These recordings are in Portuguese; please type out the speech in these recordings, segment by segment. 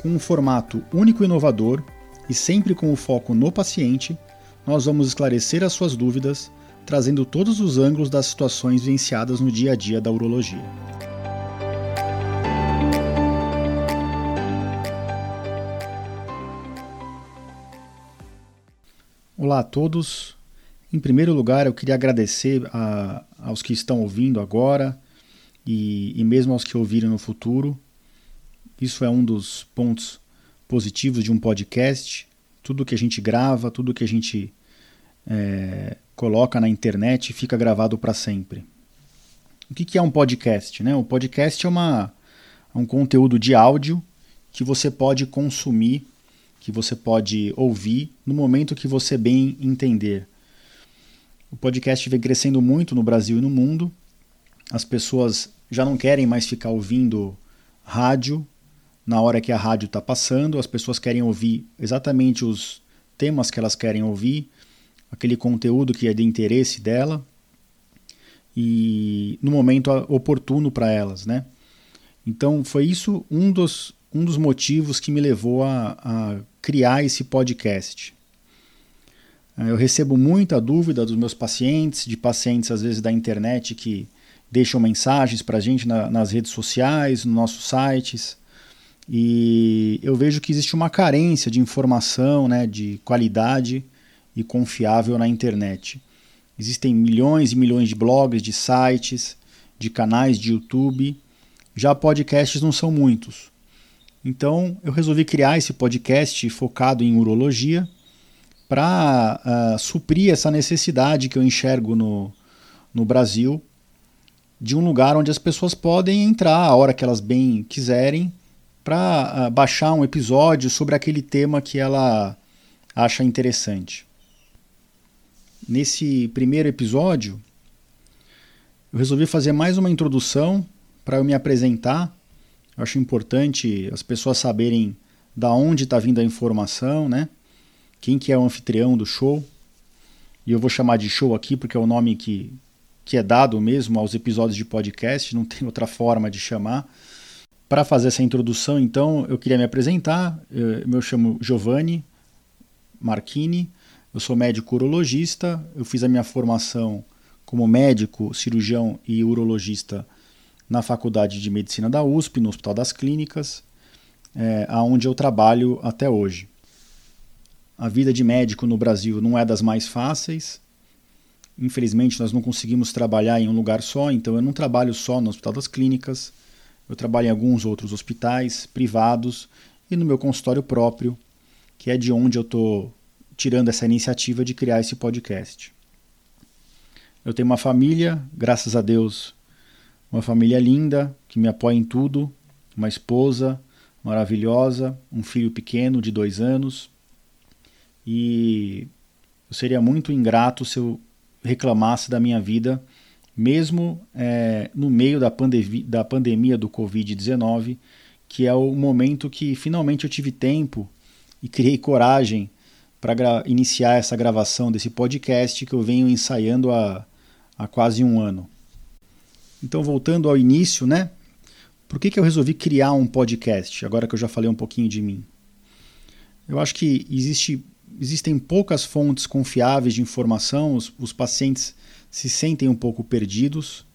Com um formato único e inovador e sempre com o foco no paciente, nós vamos esclarecer as suas dúvidas, trazendo todos os ângulos das situações vivenciadas no dia a dia da urologia. Olá a todos, em primeiro lugar, eu queria agradecer a, aos que estão ouvindo agora e, e mesmo aos que ouvirem no futuro. Isso é um dos pontos positivos de um podcast. Tudo que a gente grava, tudo que a gente é, coloca na internet fica gravado para sempre. O que, que é um podcast? Né? O podcast é, uma, é um conteúdo de áudio que você pode consumir, que você pode ouvir no momento que você bem entender. O podcast vem crescendo muito no Brasil e no mundo. As pessoas já não querem mais ficar ouvindo rádio na hora que a rádio está passando, as pessoas querem ouvir exatamente os temas que elas querem ouvir, aquele conteúdo que é de interesse dela e no momento oportuno para elas, né? Então foi isso um dos, um dos motivos que me levou a, a criar esse podcast. Eu recebo muita dúvida dos meus pacientes, de pacientes às vezes da internet que deixam mensagens para a gente na, nas redes sociais, nos nossos sites. E eu vejo que existe uma carência de informação, né, de qualidade e confiável na internet. Existem milhões e milhões de blogs, de sites, de canais de YouTube. Já podcasts não são muitos. Então eu resolvi criar esse podcast focado em urologia para uh, suprir essa necessidade que eu enxergo no, no Brasil de um lugar onde as pessoas podem entrar a hora que elas bem quiserem para uh, baixar um episódio sobre aquele tema que ela acha interessante. Nesse primeiro episódio, eu resolvi fazer mais uma introdução para eu me apresentar. Eu acho importante as pessoas saberem da onde está vindo a informação, né? quem que é o anfitrião do show. E eu vou chamar de show aqui porque é o nome que, que é dado mesmo aos episódios de podcast, não tem outra forma de chamar. Para fazer essa introdução, então, eu queria me apresentar. Eu me chamo Giovanni Marchini, eu sou médico urologista, eu fiz a minha formação como médico, cirurgião e urologista na Faculdade de Medicina da USP, no Hospital das Clínicas, é, aonde eu trabalho até hoje. A vida de médico no Brasil não é das mais fáceis. Infelizmente, nós não conseguimos trabalhar em um lugar só, então eu não trabalho só no Hospital das Clínicas, eu trabalho em alguns outros hospitais privados e no meu consultório próprio, que é de onde eu estou tirando essa iniciativa de criar esse podcast. Eu tenho uma família, graças a Deus, uma família linda, que me apoia em tudo, uma esposa maravilhosa, um filho pequeno de dois anos, e eu seria muito ingrato se eu reclamasse da minha vida, mesmo é, no meio da, pandemia, da pandemia do Covid-19, que é o momento que finalmente eu tive tempo e criei coragem para iniciar essa gravação desse podcast que eu venho ensaiando há, há quase um ano. Então, voltando ao início, né? Por que, que eu resolvi criar um podcast, agora que eu já falei um pouquinho de mim? Eu acho que existe existem poucas fontes confiáveis de informação, os, os pacientes se sentem um pouco perdidos.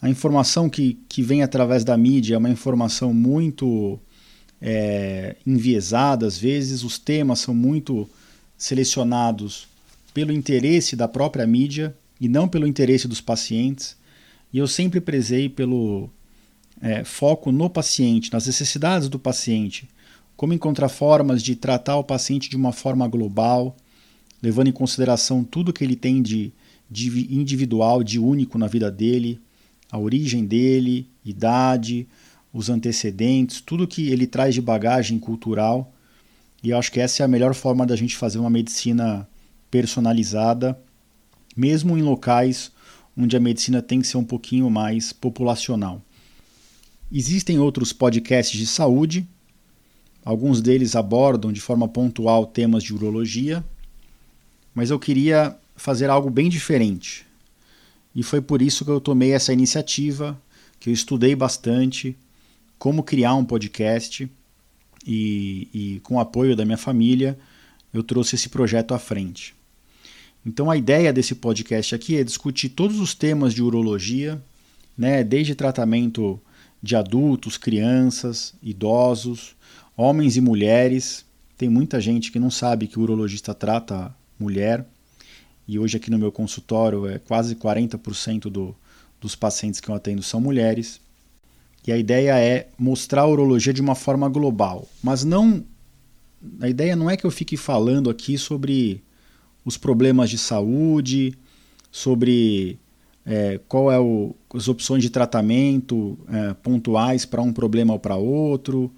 A informação que, que vem através da mídia é uma informação muito é, enviesada, às vezes, os temas são muito selecionados pelo interesse da própria mídia e não pelo interesse dos pacientes. E eu sempre prezei pelo é, foco no paciente, nas necessidades do paciente como encontrar formas de tratar o paciente de uma forma global, levando em consideração tudo que ele tem de, de individual, de único na vida dele, a origem dele, idade, os antecedentes, tudo que ele traz de bagagem cultural. E eu acho que essa é a melhor forma da gente fazer uma medicina personalizada, mesmo em locais onde a medicina tem que ser um pouquinho mais populacional. Existem outros podcasts de saúde, alguns deles abordam de forma pontual temas de urologia, mas eu queria fazer algo bem diferente. E foi por isso que eu tomei essa iniciativa, que eu estudei bastante como criar um podcast e, e com o apoio da minha família eu trouxe esse projeto à frente. Então a ideia desse podcast aqui é discutir todos os temas de urologia, né, desde tratamento de adultos, crianças, idosos, homens e mulheres. Tem muita gente que não sabe que o urologista trata mulher. E hoje aqui no meu consultório é quase 40% do, dos pacientes que eu atendo são mulheres. E a ideia é mostrar a urologia de uma forma global, mas não a ideia não é que eu fique falando aqui sobre os problemas de saúde, sobre é, qual é o, as opções de tratamento é, pontuais para um problema ou para outro.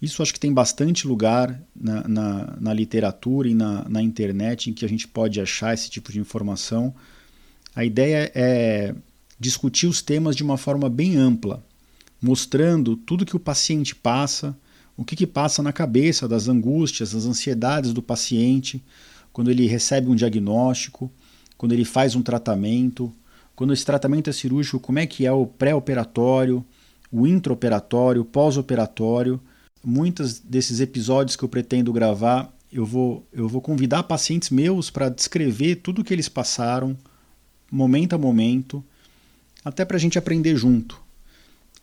Isso acho que tem bastante lugar na, na, na literatura e na, na, internet em que a gente pode achar esse tipo de informação. A ideia é discutir os temas de uma forma bem ampla, mostrando tudo que o paciente passa, o que, que passa na cabeça das angústias, das ansiedades do paciente, quando ele recebe um diagnóstico, quando ele faz um tratamento, quando esse tratamento é cirúrgico, como é que é o pré-operatório, o intraoperatório, o pós-operatório muitos desses episódios que eu pretendo gravar, eu vou, eu vou convidar pacientes meus para descrever tudo o que eles passaram, momento a momento, até para a gente aprender junto.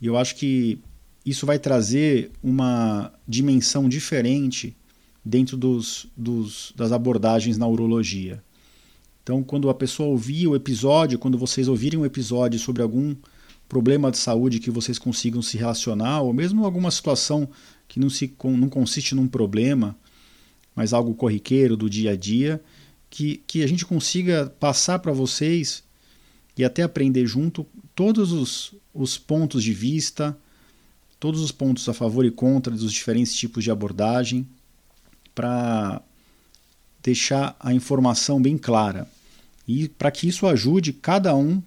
E eu acho que isso vai trazer uma dimensão diferente dentro dos, dos, das abordagens na urologia. Então, quando a pessoa ouvir o episódio, quando vocês ouvirem um episódio sobre algum problema de saúde que vocês consigam se relacionar, ou mesmo alguma situação que não, se, não consiste num problema, mas algo corriqueiro do dia a dia, que, que a gente consiga passar para vocês e até aprender junto todos os, os pontos de vista, todos os pontos a favor e contra dos diferentes tipos de abordagem, para deixar a informação bem clara. E para que isso ajude cada um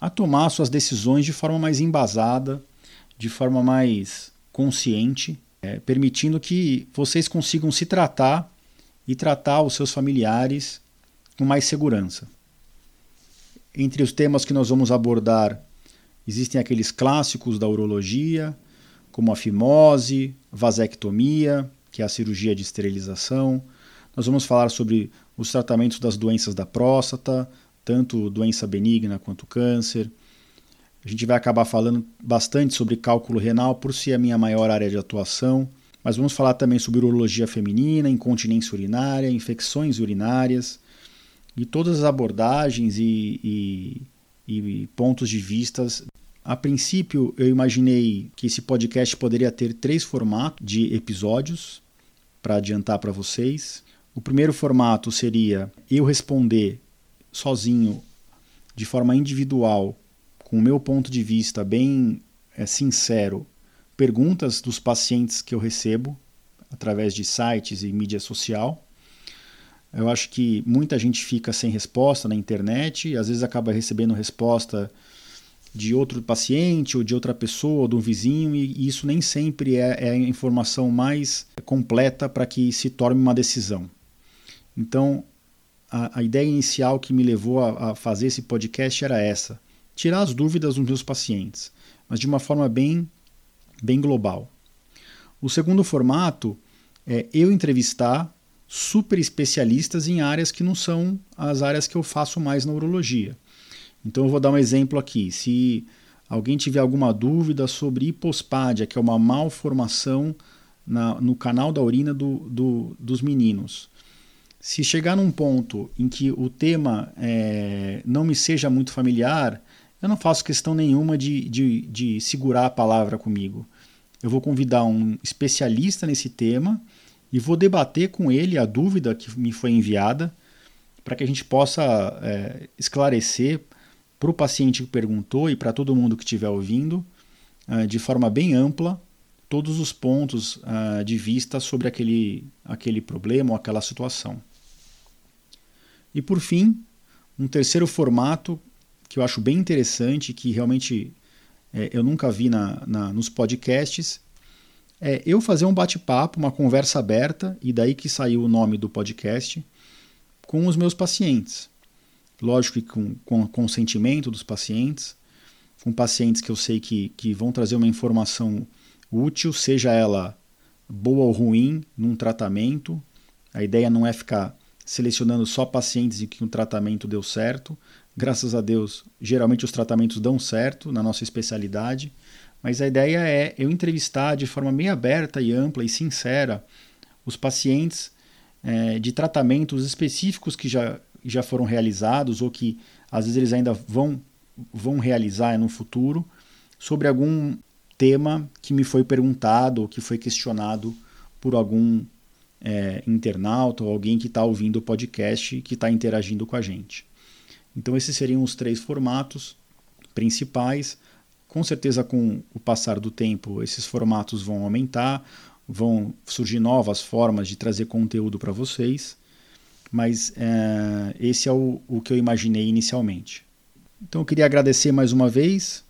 a tomar suas decisões de forma mais embasada, de forma mais consciente é, permitindo que vocês consigam se tratar e tratar os seus familiares com mais segurança. Entre os temas que nós vamos abordar, existem aqueles clássicos da urologia, como a fimose, vasectomia, que é a cirurgia de esterilização. Nós vamos falar sobre os tratamentos das doenças da próstata, tanto doença benigna quanto câncer. A gente vai acabar falando bastante sobre cálculo renal, por ser a minha maior área de atuação, mas vamos falar também sobre urologia feminina, incontinência urinária, infecções urinárias e todas as abordagens e, e, e pontos de vistas. A princípio, eu imaginei que esse podcast poderia ter três formatos de episódios para adiantar para vocês. O primeiro formato seria eu responder sozinho, de forma individual, com o meu ponto de vista bem é, sincero, perguntas dos pacientes que eu recebo através de sites e mídia social. Eu acho que muita gente fica sem resposta na internet, às vezes acaba recebendo resposta de outro paciente ou de outra pessoa ou de um vizinho, e isso nem sempre é, é a informação mais completa para que se torne uma decisão. Então, a, a ideia inicial que me levou a, a fazer esse podcast era essa: tirar as dúvidas dos meus pacientes, mas de uma forma bem, bem global. O segundo formato é eu entrevistar super especialistas em áreas que não são as áreas que eu faço mais na urologia. Então eu vou dar um exemplo aqui. Se alguém tiver alguma dúvida sobre hipospádia, que é uma malformação na, no canal da urina do, do, dos meninos, se chegar num ponto em que o tema é, não me seja muito familiar, eu não faço questão nenhuma de, de, de segurar a palavra comigo. Eu vou convidar um especialista nesse tema e vou debater com ele a dúvida que me foi enviada para que a gente possa é, esclarecer para o paciente que perguntou e para todo mundo que estiver ouvindo é, de forma bem ampla todos os pontos uh, de vista sobre aquele, aquele problema ou aquela situação. E por fim, um terceiro formato que eu acho bem interessante, que realmente é, eu nunca vi na, na, nos podcasts, é eu fazer um bate-papo, uma conversa aberta, e daí que saiu o nome do podcast, com os meus pacientes. Lógico que com, com consentimento dos pacientes, com pacientes que eu sei que, que vão trazer uma informação útil, seja ela boa ou ruim, num tratamento. A ideia não é ficar selecionando só pacientes em que um tratamento deu certo. Graças a Deus, geralmente os tratamentos dão certo na nossa especialidade, mas a ideia é eu entrevistar de forma meio aberta e ampla e sincera os pacientes é, de tratamentos específicos que já, já foram realizados ou que às vezes eles ainda vão, vão realizar no futuro sobre algum tema que me foi perguntado ou que foi questionado por algum é, internauta ou alguém que está ouvindo o podcast e que está interagindo com a gente. Então, esses seriam os três formatos principais. Com certeza, com o passar do tempo, esses formatos vão aumentar, vão surgir novas formas de trazer conteúdo para vocês, mas é, esse é o, o que eu imaginei inicialmente. Então, eu queria agradecer mais uma vez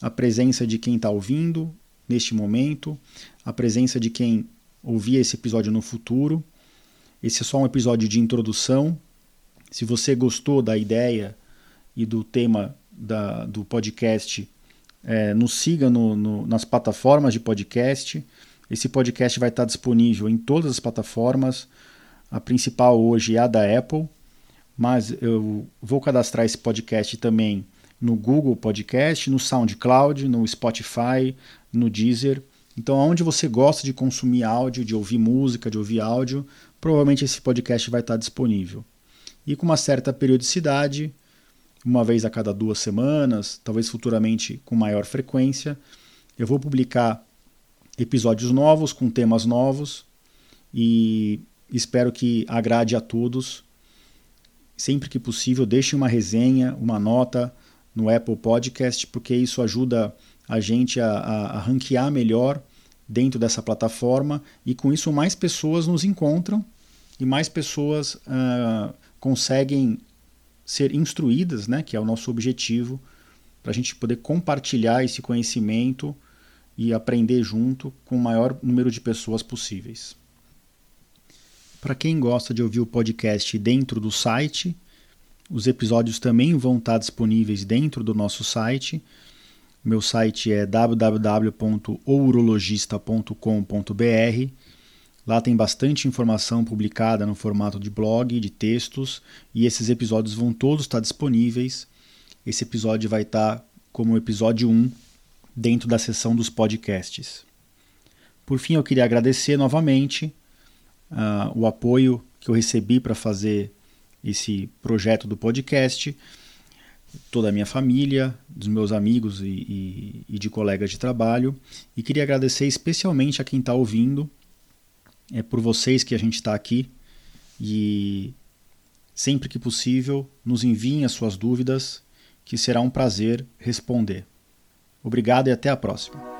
a presença de quem está ouvindo neste momento, a presença de quem ouvir esse episódio no futuro. Esse é só um episódio de introdução. Se você gostou da ideia e do tema da, do podcast, é, nos siga no, no, nas plataformas de podcast. Esse podcast vai estar disponível em todas as plataformas. A principal hoje é a da Apple, mas eu vou cadastrar esse podcast também no Google Podcast, no SoundCloud, no Spotify, no Deezer então, onde você gosta de consumir áudio, de ouvir música, de ouvir áudio, provavelmente esse podcast vai estar disponível. E com uma certa periodicidade, uma vez a cada duas semanas, talvez futuramente com maior frequência, eu vou publicar episódios novos com temas novos e espero que agrade a todos. Sempre que possível, deixe uma resenha, uma nota no Apple Podcast, porque isso ajuda a gente a, a, a ranquear melhor dentro dessa plataforma e com isso mais pessoas nos encontram e mais pessoas uh, conseguem ser instruídas, né, que é o nosso objetivo, para a gente poder compartilhar esse conhecimento e aprender junto com o maior número de pessoas possíveis. Para quem gosta de ouvir o podcast dentro do site, os episódios também vão estar disponíveis dentro do nosso site meu site é www.ourologista.com.br. Lá tem bastante informação publicada no formato de blog, de textos, e esses episódios vão todos estar disponíveis. Esse episódio vai estar como episódio 1 dentro da seção dos podcasts. Por fim, eu queria agradecer novamente uh, o apoio que eu recebi para fazer esse projeto do podcast toda a minha família, dos meus amigos e, e, e, de colegas de trabalho. E queria agradecer especialmente a quem está ouvindo. É por vocês que a gente está aqui. E sempre que possível, nos enviem as suas dúvidas, que será um prazer responder. Obrigado e até a próxima.